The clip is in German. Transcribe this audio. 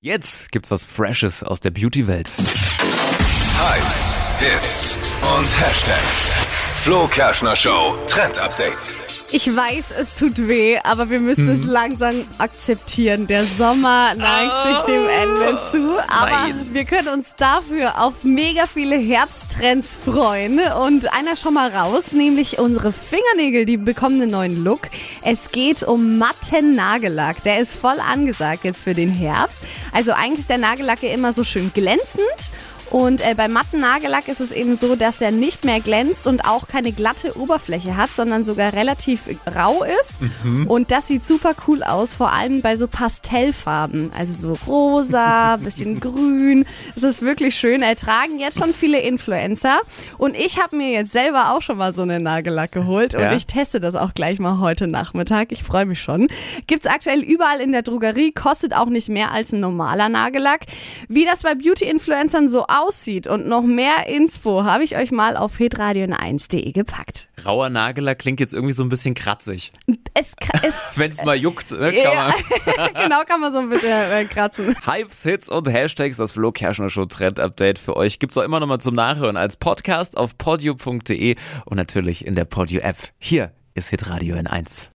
Jetzt gibt's was Freshes aus der Beauty-Welt. Hypes, Hits und Hashtags. Flo Kerschner Show Trend Update. Ich weiß, es tut weh, aber wir müssen es langsam akzeptieren. Der Sommer neigt sich dem Ende zu, aber Nein. wir können uns dafür auf mega viele Herbsttrends freuen. Und einer schon mal raus, nämlich unsere Fingernägel, die bekommen einen neuen Look. Es geht um matten Nagellack. Der ist voll angesagt jetzt für den Herbst. Also eigentlich ist der Nagellack ja immer so schön glänzend. Und äh, beim matten Nagellack ist es eben so, dass er nicht mehr glänzt und auch keine glatte Oberfläche hat, sondern sogar relativ rau ist. Und das sieht super cool aus, vor allem bei so Pastellfarben. Also so rosa, bisschen grün. Es ist wirklich schön. Ertragen jetzt schon viele Influencer. Und ich habe mir jetzt selber auch schon mal so einen Nagellack geholt. Und Ja? ich teste das auch gleich mal heute Nachmittag. Ich freue mich schon. Gibt's aktuell überall in der Drogerie, kostet auch nicht mehr als ein normaler Nagellack. Wie das bei Beauty-Influencern so aussieht und noch mehr Inspo habe ich euch mal auf hitradion1.de gepackt. Rauer Nagellack klingt jetzt irgendwie so ein bisschen kratzig. Es, es Wenn's mal juckt, ne, kann ja, man. genau kann man so ein bisschen äh, kratzen. Hypes, Hits und Hashtags, das Flo Kerschner Show Trend Update für euch. Gibt's auch immer noch mal zum Nachhören als Podcast auf podio.de und natürlich in der Podio App. Hier ist Hitradio in 1.